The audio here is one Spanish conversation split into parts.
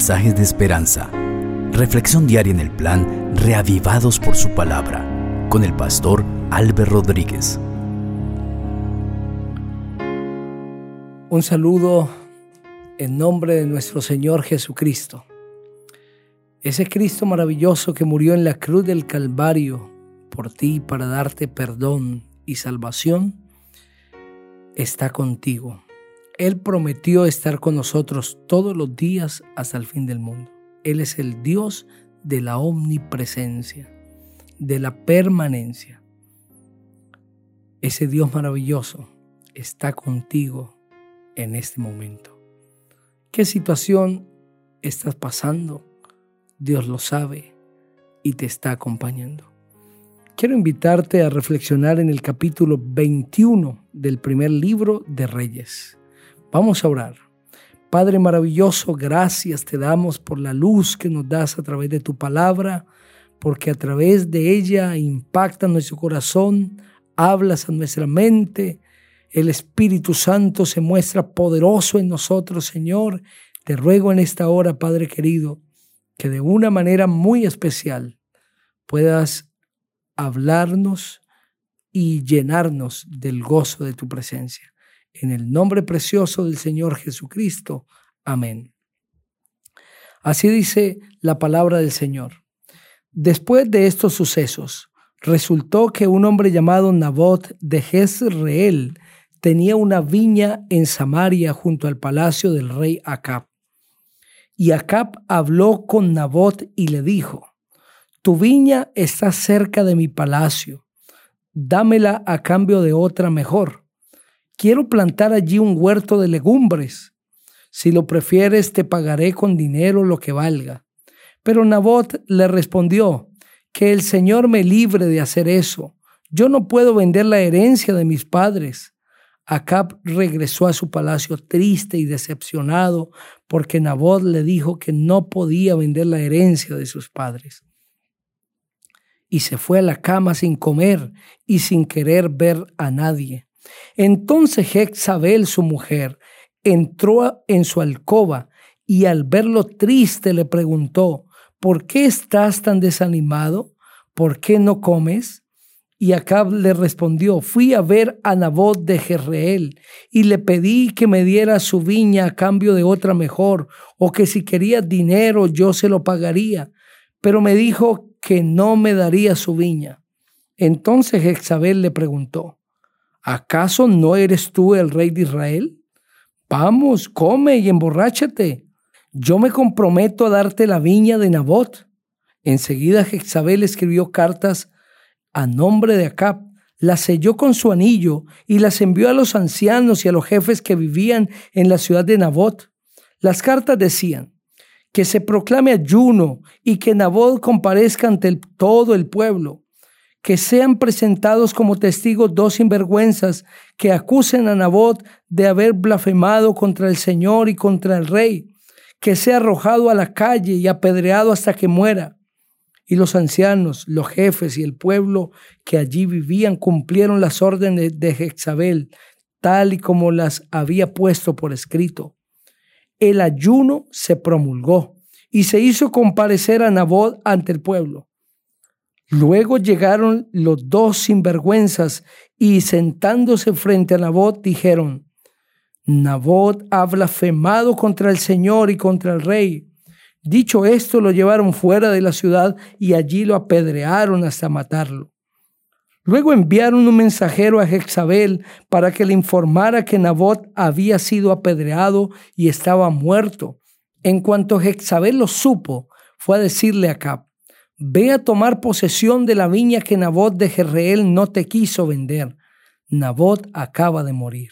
mensajes de esperanza. Reflexión diaria en el plan Reavivados por su palabra con el pastor Álvaro Rodríguez. Un saludo en nombre de nuestro Señor Jesucristo. Ese Cristo maravilloso que murió en la cruz del Calvario por ti para darte perdón y salvación, está contigo. Él prometió estar con nosotros todos los días hasta el fin del mundo. Él es el Dios de la omnipresencia, de la permanencia. Ese Dios maravilloso está contigo en este momento. ¿Qué situación estás pasando? Dios lo sabe y te está acompañando. Quiero invitarte a reflexionar en el capítulo 21 del primer libro de Reyes. Vamos a orar. Padre maravilloso, gracias te damos por la luz que nos das a través de tu palabra, porque a través de ella impacta nuestro corazón, hablas a nuestra mente, el Espíritu Santo se muestra poderoso en nosotros, Señor. Te ruego en esta hora, Padre querido, que de una manera muy especial puedas hablarnos y llenarnos del gozo de tu presencia. En el nombre precioso del Señor Jesucristo. Amén. Así dice la palabra del Señor. Después de estos sucesos, resultó que un hombre llamado Nabot de Jezreel tenía una viña en Samaria junto al palacio del rey Acab. Y Acab habló con Nabot y le dijo, Tu viña está cerca de mi palacio, dámela a cambio de otra mejor. Quiero plantar allí un huerto de legumbres. Si lo prefieres, te pagaré con dinero lo que valga. Pero Nabot le respondió, que el Señor me libre de hacer eso. Yo no puedo vender la herencia de mis padres. Acab regresó a su palacio triste y decepcionado porque Nabot le dijo que no podía vender la herencia de sus padres. Y se fue a la cama sin comer y sin querer ver a nadie. Entonces Jezabel, su mujer, entró en su alcoba y al verlo triste le preguntó, ¿por qué estás tan desanimado? ¿Por qué no comes? Y Acab le respondió, fui a ver a Nabot de Jezreel y le pedí que me diera su viña a cambio de otra mejor, o que si quería dinero yo se lo pagaría. Pero me dijo que no me daría su viña. Entonces Jezabel le preguntó, ¿acaso no eres tú el rey de Israel? Vamos, come y emborráchate. Yo me comprometo a darte la viña de Nabot. Enseguida Jezabel escribió cartas a nombre de Acab, las selló con su anillo y las envió a los ancianos y a los jefes que vivían en la ciudad de Nabot. Las cartas decían que se proclame ayuno y que Nabot comparezca ante todo el pueblo, que sean presentados como testigos dos sinvergüenzas que acusen a Nabot de haber blasfemado contra el Señor y contra el rey, que sea arrojado a la calle y apedreado hasta que muera y los ancianos, los jefes y el pueblo que allí vivían cumplieron las órdenes de Jezabel, tal y como las había puesto por escrito. El ayuno se promulgó y se hizo comparecer a Nabot ante el pueblo. Luego llegaron los dos sinvergüenzas y sentándose frente a Nabot dijeron, Nabot ha blasfemado contra el Señor y contra el rey. Dicho esto, lo llevaron fuera de la ciudad y allí lo apedrearon hasta matarlo. Luego enviaron un mensajero a Jezabel para que le informara que Nabot había sido apedreado y estaba muerto. En cuanto Jezabel lo supo, fue a decirle a Cap, ve a tomar posesión de la viña que Nabot de Jezreel no te quiso vender. Nabot acaba de morir.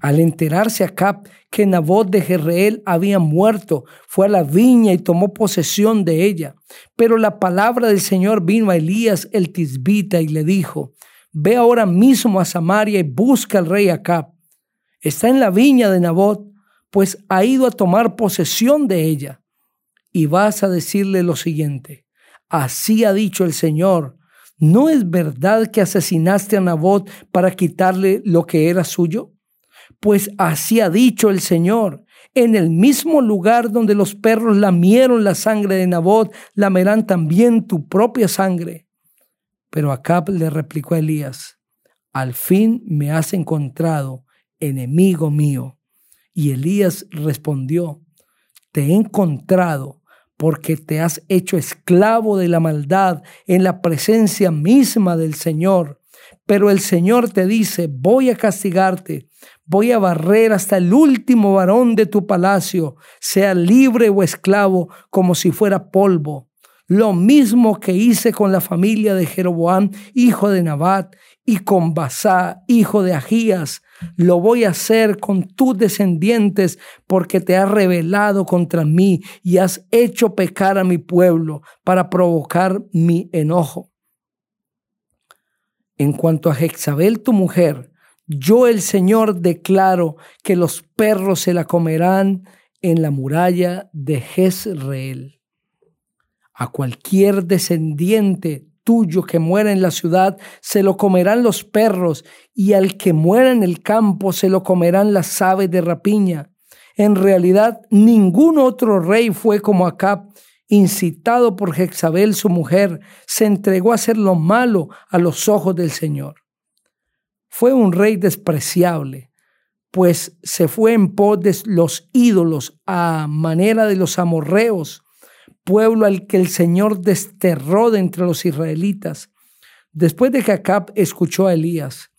Al enterarse Acab que Nabot de Jezreel había muerto, fue a la viña y tomó posesión de ella. Pero la palabra del Señor vino a Elías el tisbita y le dijo, ve ahora mismo a Samaria y busca al rey Acab. Está en la viña de Nabot, pues ha ido a tomar posesión de ella. Y vas a decirle lo siguiente, así ha dicho el Señor, ¿no es verdad que asesinaste a Nabot para quitarle lo que era suyo? Pues así ha dicho el Señor, en el mismo lugar donde los perros lamieron la sangre de Nabot, lamerán también tu propia sangre. Pero Acab le replicó a Elías, al fin me has encontrado, enemigo mío. Y Elías respondió, te he encontrado porque te has hecho esclavo de la maldad en la presencia misma del Señor. Pero el Señor te dice, voy a castigarte, voy a barrer hasta el último varón de tu palacio, sea libre o esclavo, como si fuera polvo. Lo mismo que hice con la familia de Jeroboam, hijo de Nabat, y con Basá, hijo de Agías, lo voy a hacer con tus descendientes, porque te has rebelado contra mí y has hecho pecar a mi pueblo para provocar mi enojo. En cuanto a Jezabel, tu mujer, yo el Señor declaro que los perros se la comerán en la muralla de Jezreel. A cualquier descendiente tuyo que muera en la ciudad, se lo comerán los perros, y al que muera en el campo, se lo comerán las aves de rapiña. En realidad, ningún otro rey fue como Acab, incitado por Jezabel su mujer, se entregó a hacer lo malo a los ojos del Señor. Fue un rey despreciable, pues se fue en pos de los ídolos a manera de los amorreos, pueblo al que el Señor desterró de entre los israelitas. Después de que Acab escuchó a Elías,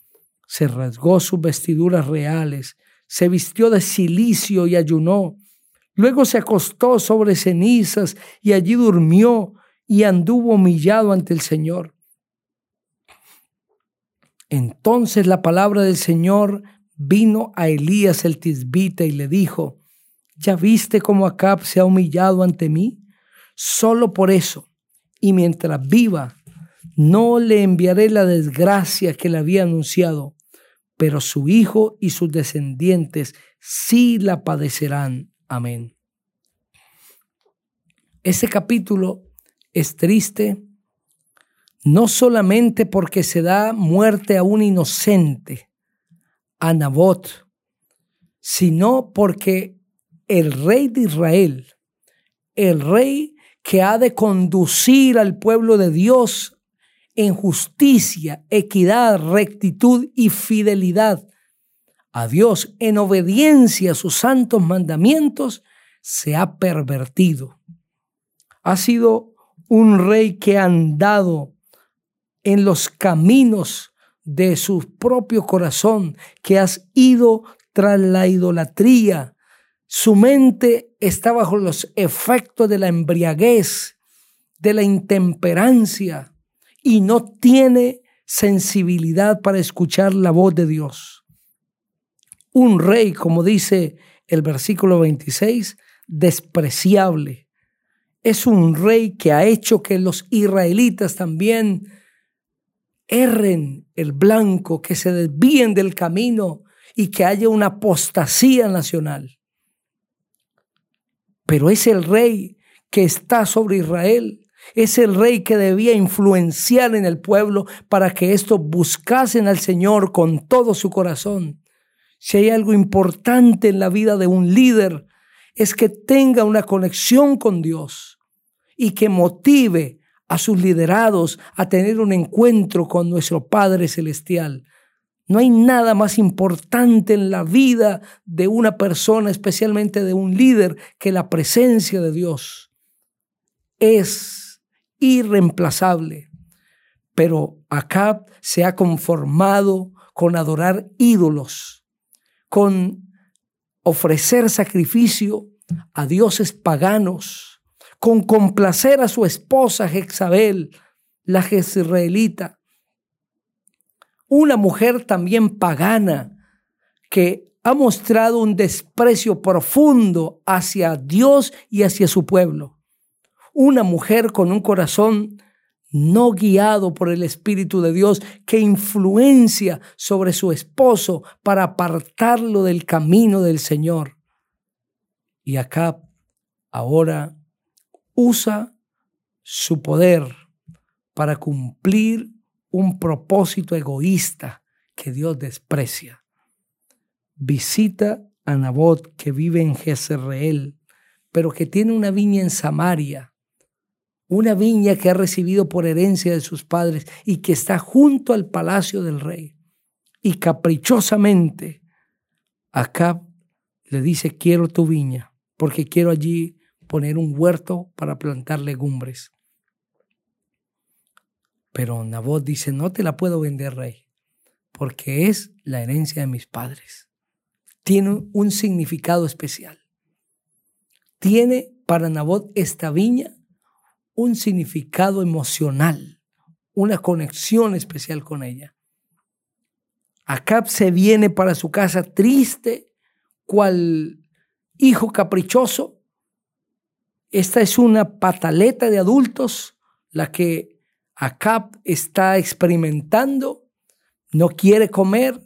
se rasgó sus vestiduras reales, se vistió de silicio y ayunó. Luego se acostó sobre cenizas y allí durmió y anduvo humillado ante el Señor. Entonces la palabra del Señor vino a Elías el tisbita y le dijo, ¿ya viste cómo Acab se ha humillado ante mí? Solo por eso, y mientras viva, no le enviaré la desgracia que le había anunciado, pero su hijo y sus descendientes sí la padecerán. Amén. Ese capítulo es triste no solamente porque se da muerte a un inocente, a Nabot, sino porque el rey de Israel, el rey que ha de conducir al pueblo de Dios en justicia, equidad, rectitud y fidelidad a Dios en obediencia a sus santos mandamientos, se ha pervertido. Ha sido un rey que ha andado en los caminos de su propio corazón, que has ido tras la idolatría, su mente está bajo los efectos de la embriaguez, de la intemperancia y no tiene sensibilidad para escuchar la voz de Dios. Un rey, como dice el versículo 26, despreciable. Es un rey que ha hecho que los israelitas también erren el blanco, que se desvíen del camino y que haya una apostasía nacional pero es el rey que está sobre Israel. Es el rey que debía influenciar en el pueblo para que estos buscasen al Señor con todo su corazón. Si hay algo importante en la vida de un líder, es que tenga una conexión con Dios y que motive a sus liderados a tener un encuentro con nuestro Padre Celestial. No hay nada más importante en la vida de una persona, especialmente de un líder, que la presencia de Dios. Es irreemplazable. Pero Acab se ha conformado con adorar ídolos, con ofrecer sacrificio a dioses paganos, con complacer a su esposa Jezabel, la jezreelita, una mujer también pagana que ha mostrado un desprecio profundo hacia Dios y hacia su pueblo. Una mujer con un corazón no guiado por el Espíritu de Dios que influencia sobre su esposo para apartarlo del camino del Señor. Y acá ahora usa su poder para cumplir un propósito egoísta que Dios desprecia. visita a Nabot que vive en Jezreel, pero que tiene una viña en Samaria, una viña que ha recibido por herencia de sus padres y que está junto al palacio del rey. Y caprichosamente Acab le dice, quiero tu viña, porque quiero allí poner un huerto para plantar legumbres. Pero Nabot dice, no te la puedo vender, rey, porque es la herencia de mis padres. Tiene un significado especial. Tiene para Nabot esta viña un significado emocional, una conexión especial con ella. Acab se viene para su casa triste, cual hijo caprichoso. Esta es una pataleta de adultos, la que Acab está experimentando. No quiere comer,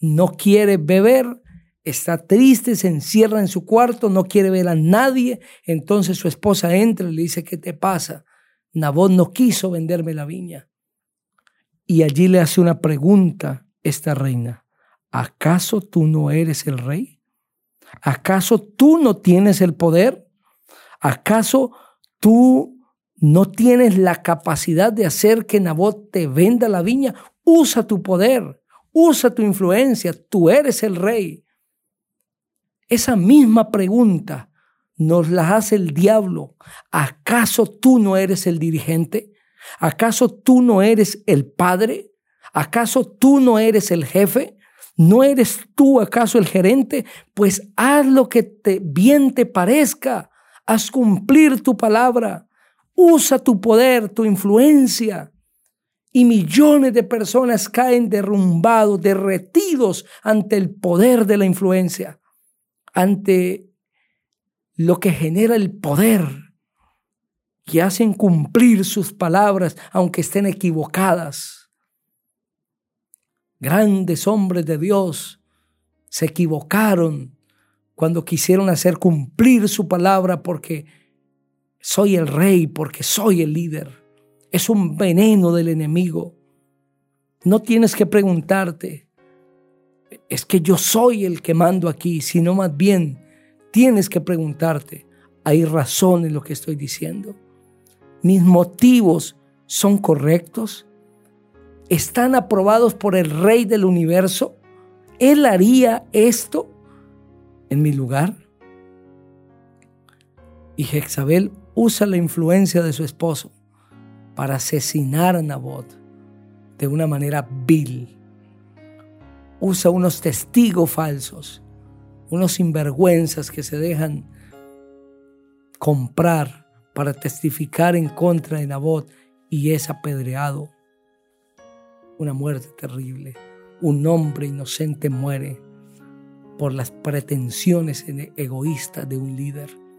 no quiere beber, está triste, se encierra en su cuarto, no quiere ver a nadie. Entonces su esposa entra y le dice, ¿qué te pasa? Nabot no quiso venderme la viña. Y allí le hace una pregunta esta reina. ¿Acaso tú no eres el rey? ¿Acaso tú no tienes el poder? ¿Acaso tú no tienes la capacidad de hacer que Nabot te venda la viña? Usa tu poder, usa tu influencia, tú eres el rey. Esa misma pregunta nos la hace el diablo. ¿Acaso tú no eres el dirigente? ¿Acaso tú no eres el padre? ¿Acaso tú no eres el jefe? ¿No eres tú acaso el gerente? Pues haz lo que te, bien te parezca. Haz cumplir tu palabra. Usa tu poder, tu influencia. Y millones de personas caen derrumbados, derretidos ante el poder de la influencia ante lo que genera el poder, que hacen cumplir sus palabras aunque estén equivocadas. Grandes hombres de Dios se equivocaron cuando quisieron hacer cumplir su palabra porque soy el rey, porque soy el líder. Es un veneno del enemigo. No tienes que preguntarte, es que yo soy el que mando aquí, sino más bien tienes que preguntarte, ¿hay razón en lo que estoy diciendo? ¿Mis motivos son correctos? ¿Están aprobados por el Rey del universo? ¿Él haría esto en mi lugar? Y Jezabel usa la influencia de su esposo para asesinar a Nabot de una manera vil usa unos testigos falsos, unos sinvergüenzas que se dejan comprar para testificar en contra de Nabot y es apedreado. Una muerte terrible. Un hombre inocente muere por las pretensiones egoístas de un líder.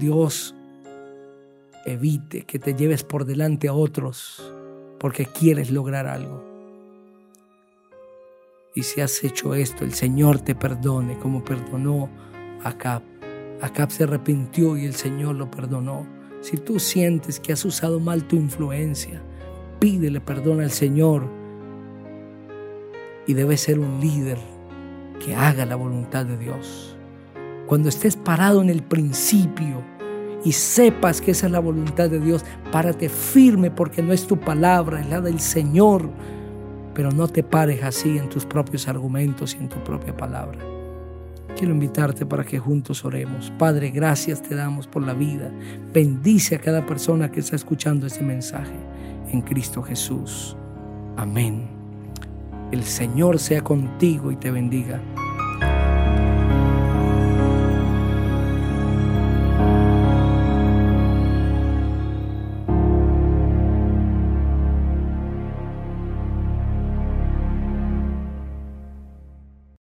Dios evite que te lleves por delante a otros porque quieres lograr algo. Y si has hecho esto, el Señor te perdone como perdonó a Acab. Acab se arrepintió y el Señor lo perdonó. Si tú sientes que has usado mal tu influencia, pídele perdón al Señor. Y debes ser un líder que haga la voluntad de Dios. Cuando estés parado en el principio, y sepas que esa es la voluntad de Dios, párate firme porque no es tu palabra, es la del Señor. Pero no te pares así en tus propios argumentos y en tu propia palabra. Quiero invitarte para que juntos oremos. Padre, gracias te damos por la vida. Bendice a cada persona que está escuchando este mensaje en Cristo Jesús. Amén. El Señor sea contigo y te bendiga.